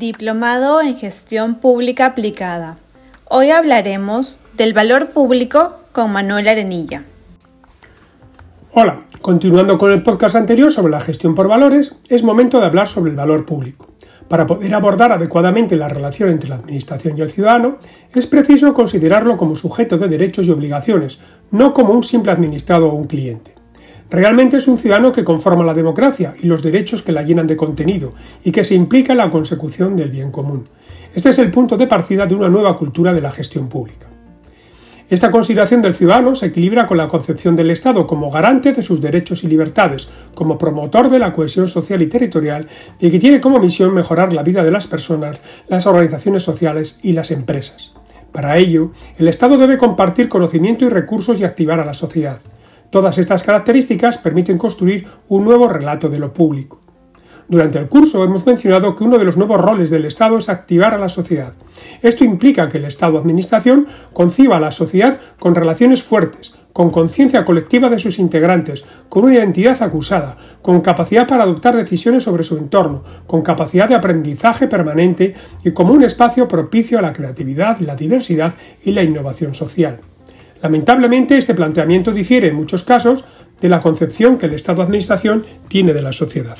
Diplomado en Gestión Pública Aplicada. Hoy hablaremos del valor público con Manuel Arenilla. Hola, continuando con el podcast anterior sobre la gestión por valores, es momento de hablar sobre el valor público. Para poder abordar adecuadamente la relación entre la Administración y el ciudadano, es preciso considerarlo como sujeto de derechos y obligaciones, no como un simple administrado o un cliente. Realmente es un ciudadano que conforma la democracia y los derechos que la llenan de contenido y que se implica en la consecución del bien común. Este es el punto de partida de una nueva cultura de la gestión pública. Esta consideración del ciudadano se equilibra con la concepción del Estado como garante de sus derechos y libertades, como promotor de la cohesión social y territorial y que tiene como misión mejorar la vida de las personas, las organizaciones sociales y las empresas. Para ello, el Estado debe compartir conocimiento y recursos y activar a la sociedad. Todas estas características permiten construir un nuevo relato de lo público. Durante el curso hemos mencionado que uno de los nuevos roles del Estado es activar a la sociedad. Esto implica que el Estado-Administración conciba a la sociedad con relaciones fuertes, con conciencia colectiva de sus integrantes, con una identidad acusada, con capacidad para adoptar decisiones sobre su entorno, con capacidad de aprendizaje permanente y como un espacio propicio a la creatividad, la diversidad y la innovación social. Lamentablemente, este planteamiento difiere en muchos casos de la concepción que el Estado-Administración tiene de la sociedad.